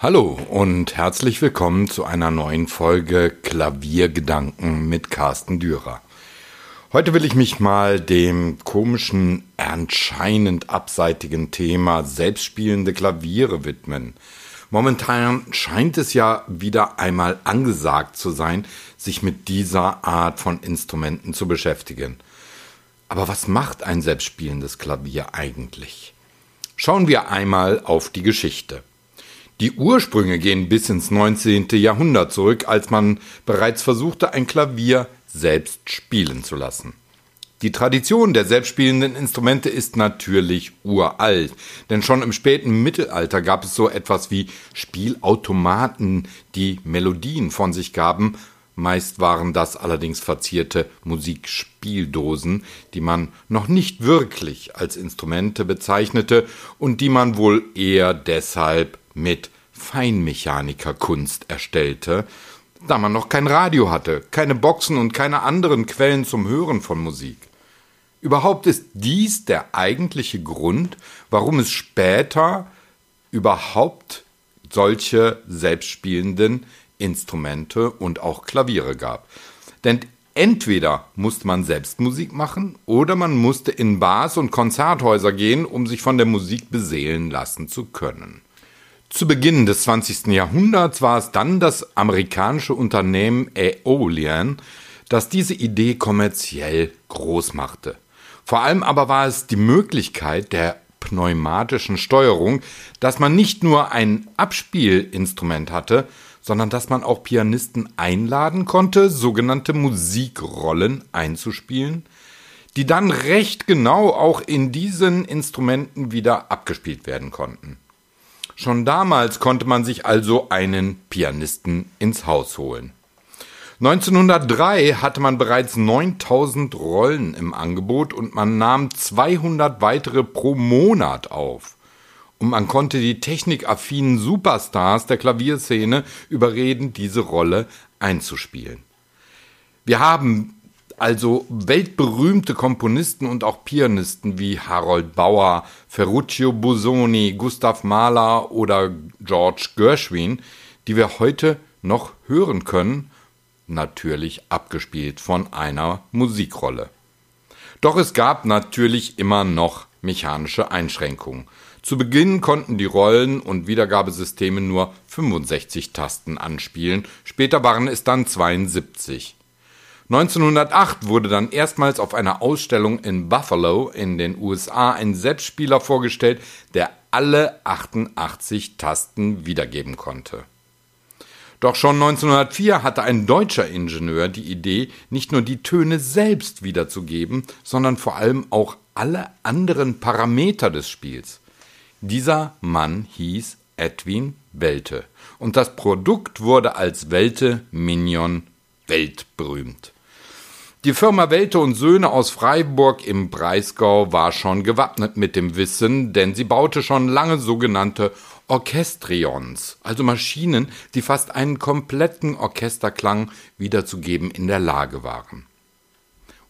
Hallo und herzlich willkommen zu einer neuen Folge Klaviergedanken mit Carsten Dürer. Heute will ich mich mal dem komischen, anscheinend abseitigen Thema selbstspielende Klaviere widmen. Momentan scheint es ja wieder einmal angesagt zu sein, sich mit dieser Art von Instrumenten zu beschäftigen. Aber was macht ein selbstspielendes Klavier eigentlich? Schauen wir einmal auf die Geschichte. Die Ursprünge gehen bis ins 19. Jahrhundert zurück, als man bereits versuchte, ein Klavier selbst spielen zu lassen. Die Tradition der selbstspielenden Instrumente ist natürlich uralt, denn schon im späten Mittelalter gab es so etwas wie Spielautomaten, die Melodien von sich gaben, meist waren das allerdings verzierte Musikspieldosen, die man noch nicht wirklich als Instrumente bezeichnete und die man wohl eher deshalb mit Feinmechanikerkunst erstellte, da man noch kein Radio hatte, keine Boxen und keine anderen Quellen zum Hören von Musik. Überhaupt ist dies der eigentliche Grund, warum es später überhaupt solche selbstspielenden Instrumente und auch Klaviere gab. Denn entweder musste man selbst Musik machen oder man musste in Bars und Konzerthäuser gehen, um sich von der Musik beseelen lassen zu können. Zu Beginn des 20. Jahrhunderts war es dann das amerikanische Unternehmen Aeolian, das diese Idee kommerziell groß machte. Vor allem aber war es die Möglichkeit der pneumatischen Steuerung, dass man nicht nur ein Abspielinstrument hatte, sondern dass man auch Pianisten einladen konnte, sogenannte Musikrollen einzuspielen, die dann recht genau auch in diesen Instrumenten wieder abgespielt werden konnten. Schon damals konnte man sich also einen Pianisten ins Haus holen. 1903 hatte man bereits 9000 Rollen im Angebot und man nahm 200 weitere pro Monat auf. Und man konnte die technikaffinen Superstars der Klavierszene überreden, diese Rolle einzuspielen. Wir haben also weltberühmte Komponisten und auch Pianisten wie Harold Bauer, Ferruccio Busoni, Gustav Mahler oder George Gershwin, die wir heute noch hören können, natürlich abgespielt von einer Musikrolle. Doch es gab natürlich immer noch mechanische Einschränkungen. Zu Beginn konnten die Rollen- und Wiedergabesysteme nur 65 Tasten anspielen, später waren es dann 72. 1908 wurde dann erstmals auf einer Ausstellung in Buffalo in den USA ein Selbstspieler vorgestellt, der alle 88 Tasten wiedergeben konnte. Doch schon 1904 hatte ein deutscher Ingenieur die Idee, nicht nur die Töne selbst wiederzugeben, sondern vor allem auch alle anderen Parameter des Spiels. Dieser Mann hieß Edwin Welte und das Produkt wurde als Welte Minion weltberühmt. Die Firma Welte und Söhne aus Freiburg im Breisgau war schon gewappnet mit dem Wissen, denn sie baute schon lange sogenannte Orchestrions, also Maschinen, die fast einen kompletten Orchesterklang wiederzugeben in der Lage waren.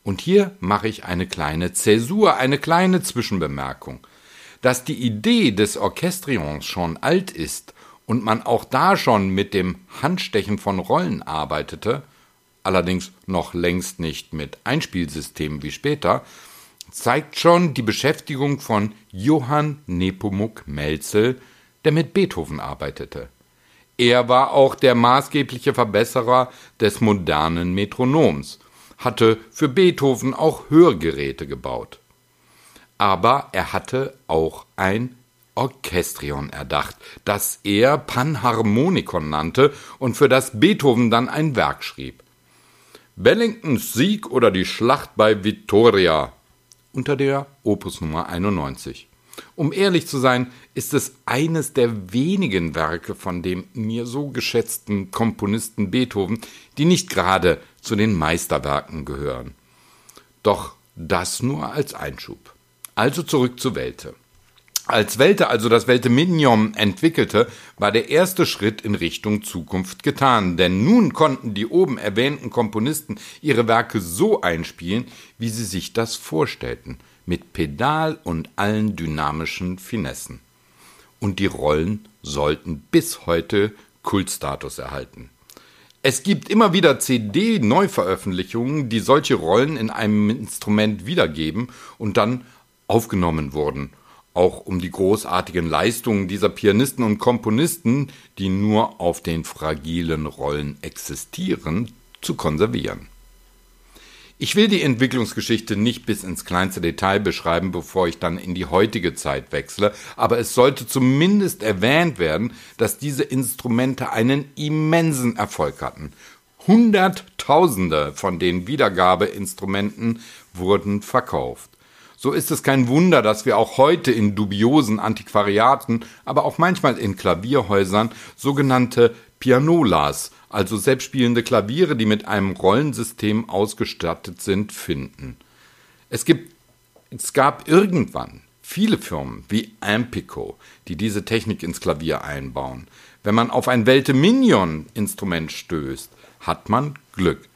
Und hier mache ich eine kleine Zäsur, eine kleine Zwischenbemerkung. Dass die Idee des Orchestrions schon alt ist und man auch da schon mit dem Handstechen von Rollen arbeitete, allerdings noch längst nicht mit Einspielsystemen wie später, zeigt schon die Beschäftigung von Johann Nepomuk Melzel, der mit Beethoven arbeitete. Er war auch der maßgebliche Verbesserer des modernen Metronoms, hatte für Beethoven auch Hörgeräte gebaut. Aber er hatte auch ein Orchestrion erdacht, das er Panharmonikon nannte und für das Beethoven dann ein Werk schrieb. Wellingtons Sieg oder die Schlacht bei Vittoria unter der Opus Nummer 91. Um ehrlich zu sein, ist es eines der wenigen Werke von dem mir so geschätzten Komponisten Beethoven, die nicht gerade zu den Meisterwerken gehören. Doch das nur als Einschub. Also zurück zu Welte. Als Welte also das Welte Minion entwickelte, war der erste Schritt in Richtung Zukunft getan, denn nun konnten die oben erwähnten Komponisten ihre Werke so einspielen, wie sie sich das vorstellten, mit Pedal und allen dynamischen Finessen. und die Rollen sollten bis heute Kultstatus erhalten. Es gibt immer wieder CD-Neuveröffentlichungen, die solche Rollen in einem Instrument wiedergeben und dann aufgenommen wurden, auch um die großartigen Leistungen dieser Pianisten und Komponisten, die nur auf den fragilen Rollen existieren, zu konservieren. Ich will die Entwicklungsgeschichte nicht bis ins kleinste Detail beschreiben, bevor ich dann in die heutige Zeit wechsle, aber es sollte zumindest erwähnt werden, dass diese Instrumente einen immensen Erfolg hatten. Hunderttausende von den Wiedergabeinstrumenten wurden verkauft. So ist es kein Wunder, dass wir auch heute in dubiosen Antiquariaten, aber auch manchmal in Klavierhäusern sogenannte Pianolas, also selbstspielende Klaviere, die mit einem Rollensystem ausgestattet sind, finden. Es, gibt, es gab irgendwann viele Firmen wie Ampico, die diese Technik ins Klavier einbauen. Wenn man auf ein Welte Minion Instrument stößt, hat man Glück.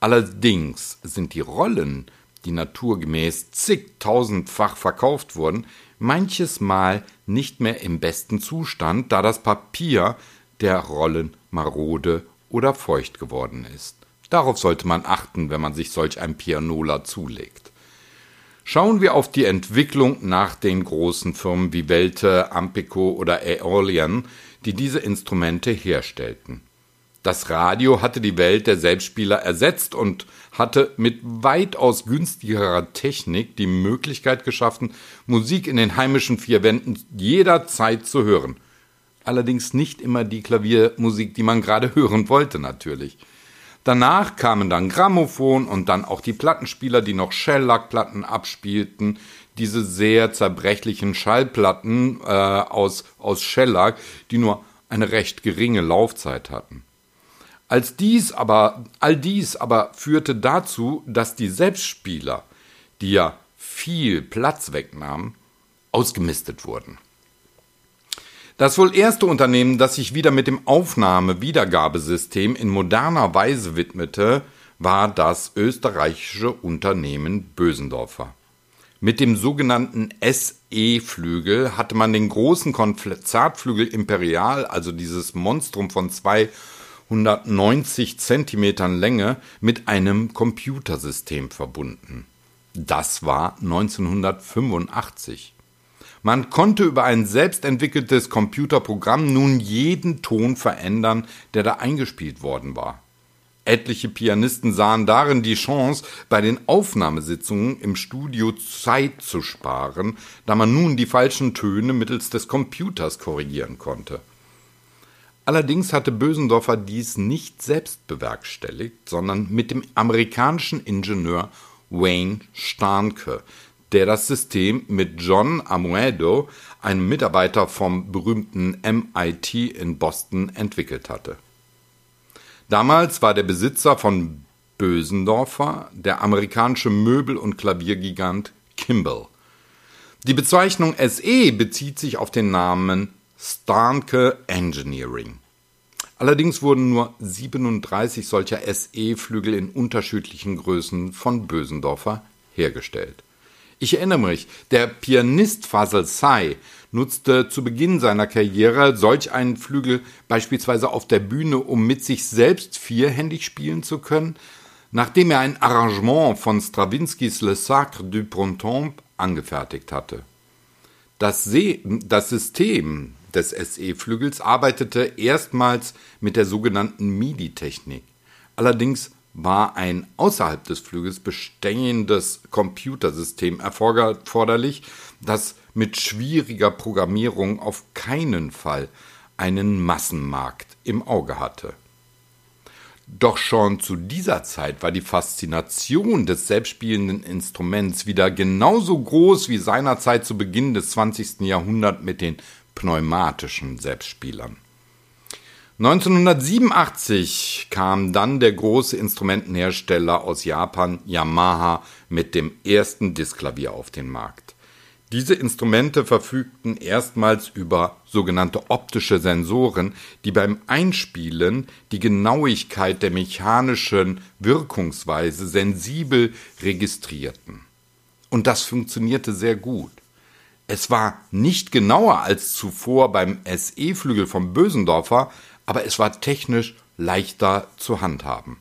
Allerdings sind die Rollen, die naturgemäß zigtausendfach verkauft wurden, manches Mal nicht mehr im besten Zustand, da das Papier der Rollen marode oder feucht geworden ist. Darauf sollte man achten, wenn man sich solch ein Pianola zulegt. Schauen wir auf die Entwicklung nach den großen Firmen wie Welte, Ampico oder Aeolian, die diese Instrumente herstellten. Das Radio hatte die Welt der Selbstspieler ersetzt und hatte mit weitaus günstigerer Technik die Möglichkeit geschaffen, Musik in den heimischen vier Wänden jederzeit zu hören – allerdings nicht immer die Klaviermusik, die man gerade hören wollte natürlich. Danach kamen dann Grammophon und dann auch die Plattenspieler, die noch Shellac-Platten abspielten. Diese sehr zerbrechlichen Schallplatten äh, aus, aus Shellac, die nur eine recht geringe Laufzeit hatten. Als dies aber, all dies aber führte dazu, dass die Selbstspieler, die ja viel Platz wegnahmen, ausgemistet wurden. Das wohl erste Unternehmen, das sich wieder mit dem Aufnahme-Wiedergabesystem in moderner Weise widmete, war das österreichische Unternehmen Bösendorfer. Mit dem sogenannten SE-Flügel hatte man den großen Konzertflügel Imperial, also dieses Monstrum von 290 Zentimetern Länge, mit einem Computersystem verbunden. Das war 1985. Man konnte über ein selbstentwickeltes Computerprogramm nun jeden Ton verändern, der da eingespielt worden war. Etliche Pianisten sahen darin die Chance, bei den Aufnahmesitzungen im Studio Zeit zu sparen, da man nun die falschen Töne mittels des Computers korrigieren konnte. Allerdings hatte Bösendorfer dies nicht selbst bewerkstelligt, sondern mit dem amerikanischen Ingenieur Wayne Starnke, der das System mit John Amuedo, einem Mitarbeiter vom berühmten MIT in Boston, entwickelt hatte. Damals war der Besitzer von Bösendorfer der amerikanische Möbel- und Klaviergigant Kimball. Die Bezeichnung SE bezieht sich auf den Namen Starnke Engineering. Allerdings wurden nur 37 solcher SE-Flügel in unterschiedlichen Größen von Bösendorfer hergestellt. Ich erinnere mich, der Pianist Fasel Say nutzte zu Beginn seiner Karriere solch einen Flügel beispielsweise auf der Bühne, um mit sich selbst vierhändig spielen zu können, nachdem er ein Arrangement von Strawinskys Le Sacre du Printemps angefertigt hatte. Das, das System des SE-Flügels arbeitete erstmals mit der sogenannten MIDI-Technik. Allerdings war ein außerhalb des Flügels bestehendes Computersystem erforderlich, das mit schwieriger Programmierung auf keinen Fall einen Massenmarkt im Auge hatte. Doch schon zu dieser Zeit war die Faszination des selbstspielenden Instruments wieder genauso groß wie seinerzeit zu Beginn des 20. Jahrhunderts mit den pneumatischen Selbstspielern. 1987 kam dann der große Instrumentenhersteller aus Japan Yamaha mit dem ersten Diskklavier auf den Markt. Diese Instrumente verfügten erstmals über sogenannte optische Sensoren, die beim Einspielen die Genauigkeit der mechanischen Wirkungsweise sensibel registrierten. Und das funktionierte sehr gut. Es war nicht genauer als zuvor beim SE-Flügel vom Bösendorfer, aber es war technisch leichter zu handhaben.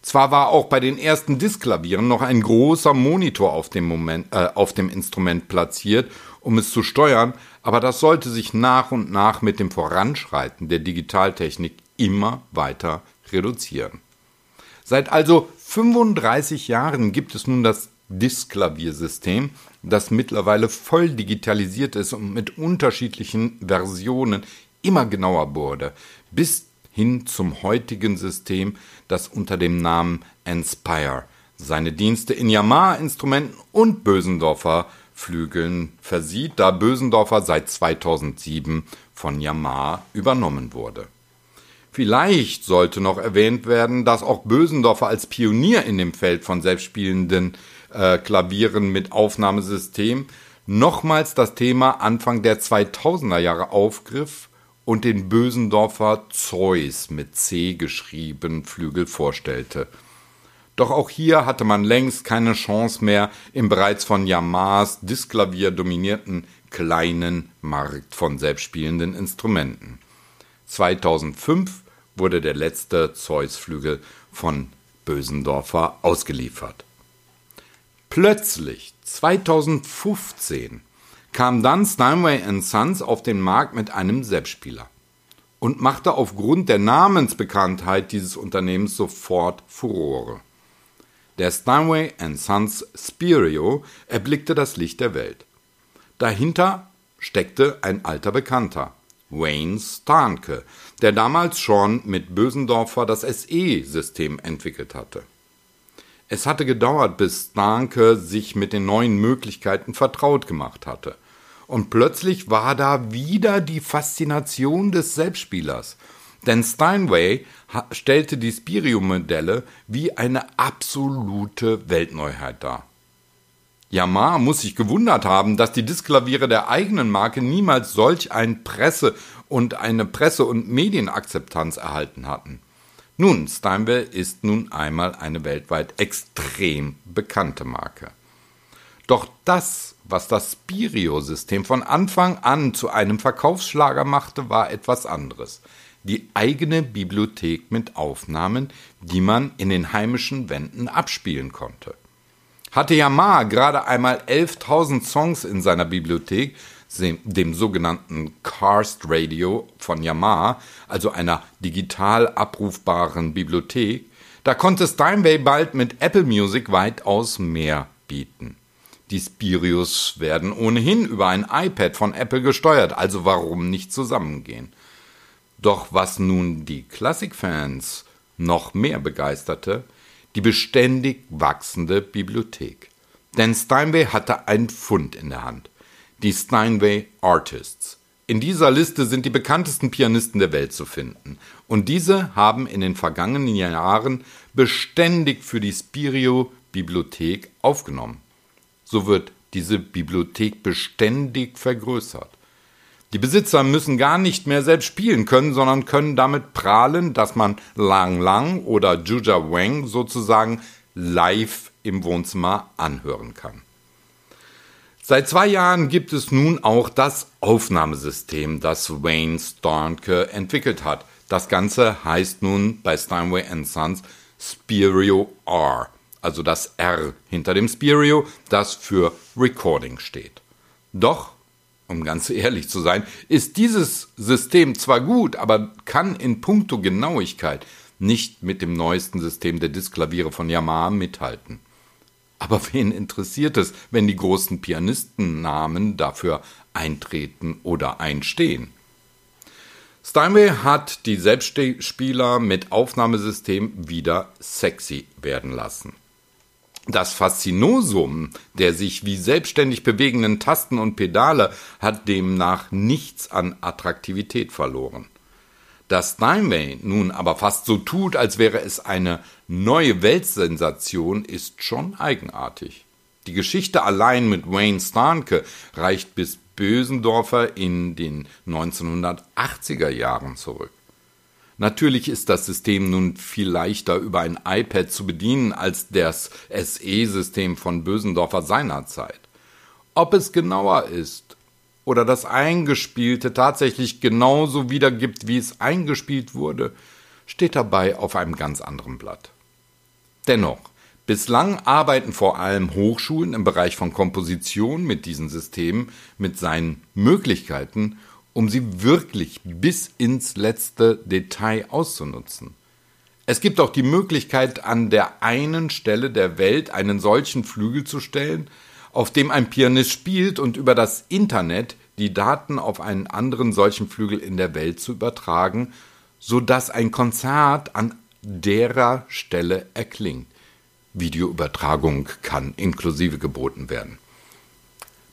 Zwar war auch bei den ersten Diskklavieren noch ein großer Monitor auf dem, Moment, äh, auf dem Instrument platziert, um es zu steuern, aber das sollte sich nach und nach mit dem Voranschreiten der Digitaltechnik immer weiter reduzieren. Seit also 35 Jahren gibt es nun das Diskklaviersystem, das mittlerweile voll digitalisiert ist und mit unterschiedlichen Versionen immer genauer wurde, bis hin zum heutigen System, das unter dem Namen Inspire seine Dienste in Yamaha-Instrumenten und Bösendorfer Flügeln versieht, da Bösendorfer seit 2007 von Yamaha übernommen wurde. Vielleicht sollte noch erwähnt werden, dass auch Bösendorfer als Pionier in dem Feld von selbstspielenden äh, Klavieren mit Aufnahmesystem nochmals das Thema Anfang der 2000er Jahre aufgriff und den Bösendorfer Zeus mit C geschrieben Flügel vorstellte. Doch auch hier hatte man längst keine Chance mehr im bereits von Yamahas Disklavier dominierten kleinen Markt von selbstspielenden Instrumenten. 2005 wurde der letzte Zeus-Flügel von Bösendorfer ausgeliefert. Plötzlich, 2015, kam dann Steinway Sons auf den Markt mit einem Selbstspieler und machte aufgrund der Namensbekanntheit dieses Unternehmens sofort Furore. Der Steinway Sons Spirio erblickte das Licht der Welt. Dahinter steckte ein alter Bekannter, Wayne Starnke, der damals schon mit Bösendorfer das SE-System entwickelt hatte. Es hatte gedauert, bis Starnke sich mit den neuen Möglichkeiten vertraut gemacht hatte. Und plötzlich war da wieder die Faszination des Selbstspielers. Denn Steinway stellte die Spirio-Modelle wie eine absolute Weltneuheit dar. Yamaha muss sich gewundert haben, dass die Diskklaviere der eigenen Marke niemals solch ein Presse- und eine Presse- und Medienakzeptanz erhalten hatten. Nun, Steinway ist nun einmal eine weltweit extrem bekannte Marke. Doch das, was das Spirio-System von Anfang an zu einem Verkaufsschlager machte, war etwas anderes. Die eigene Bibliothek mit Aufnahmen, die man in den heimischen Wänden abspielen konnte. Hatte Yamaha gerade einmal 11.000 Songs in seiner Bibliothek, dem sogenannten Karst Radio von Yamaha, also einer digital abrufbaren Bibliothek, da konnte Steinway bald mit Apple Music weitaus mehr bieten. Die Spirius werden ohnehin über ein iPad von Apple gesteuert, also warum nicht zusammengehen? Doch was nun die Klassikfans noch mehr begeisterte, die beständig wachsende Bibliothek. Denn Steinway hatte ein Fund in der Hand. Die Steinway Artists. In dieser Liste sind die bekanntesten Pianisten der Welt zu finden. Und diese haben in den vergangenen Jahren beständig für die Spirio Bibliothek aufgenommen. So wird diese Bibliothek beständig vergrößert. Die Besitzer müssen gar nicht mehr selbst spielen können, sondern können damit prahlen, dass man Lang Lang oder Juja Wang sozusagen live im Wohnzimmer anhören kann. Seit zwei Jahren gibt es nun auch das Aufnahmesystem, das Wayne Starnke entwickelt hat. Das Ganze heißt nun bei Steinway Sons Spirio R, also das R hinter dem Spirio, das für Recording steht. Doch um ganz ehrlich zu sein, ist dieses System zwar gut, aber kann in puncto Genauigkeit nicht mit dem neuesten System der Diskklaviere von Yamaha mithalten. Aber wen interessiert es, wenn die großen Pianistennamen dafür eintreten oder einstehen? Steinway hat die Selbstspieler mit Aufnahmesystem wieder sexy werden lassen. Das Faszinosum der sich wie selbstständig bewegenden Tasten und Pedale hat demnach nichts an Attraktivität verloren. Dass Steinway nun aber fast so tut, als wäre es eine neue Weltsensation, ist schon eigenartig. Die Geschichte allein mit Wayne Starnke reicht bis Bösendorfer in den 1980er Jahren zurück. Natürlich ist das System nun viel leichter über ein iPad zu bedienen als das SE-System von Bösendorfer seinerzeit. Ob es genauer ist oder das Eingespielte tatsächlich genauso wiedergibt, wie es eingespielt wurde, steht dabei auf einem ganz anderen Blatt. Dennoch, bislang arbeiten vor allem Hochschulen im Bereich von Komposition mit diesen Systemen, mit seinen Möglichkeiten, um sie wirklich bis ins letzte Detail auszunutzen. Es gibt auch die Möglichkeit, an der einen Stelle der Welt einen solchen Flügel zu stellen, auf dem ein Pianist spielt und über das Internet die Daten auf einen anderen solchen Flügel in der Welt zu übertragen, so dass ein Konzert an derer Stelle erklingt. Videoübertragung kann inklusive geboten werden.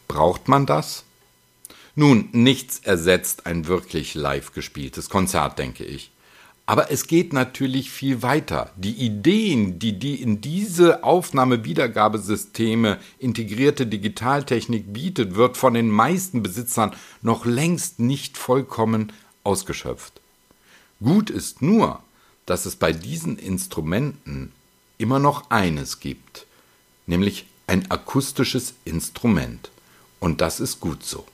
Braucht man das? Nun, nichts ersetzt ein wirklich live gespieltes Konzert, denke ich. Aber es geht natürlich viel weiter. Die Ideen, die die in diese Aufnahme-Wiedergabesysteme integrierte Digitaltechnik bietet, wird von den meisten Besitzern noch längst nicht vollkommen ausgeschöpft. Gut ist nur, dass es bei diesen Instrumenten immer noch eines gibt, nämlich ein akustisches Instrument. Und das ist gut so.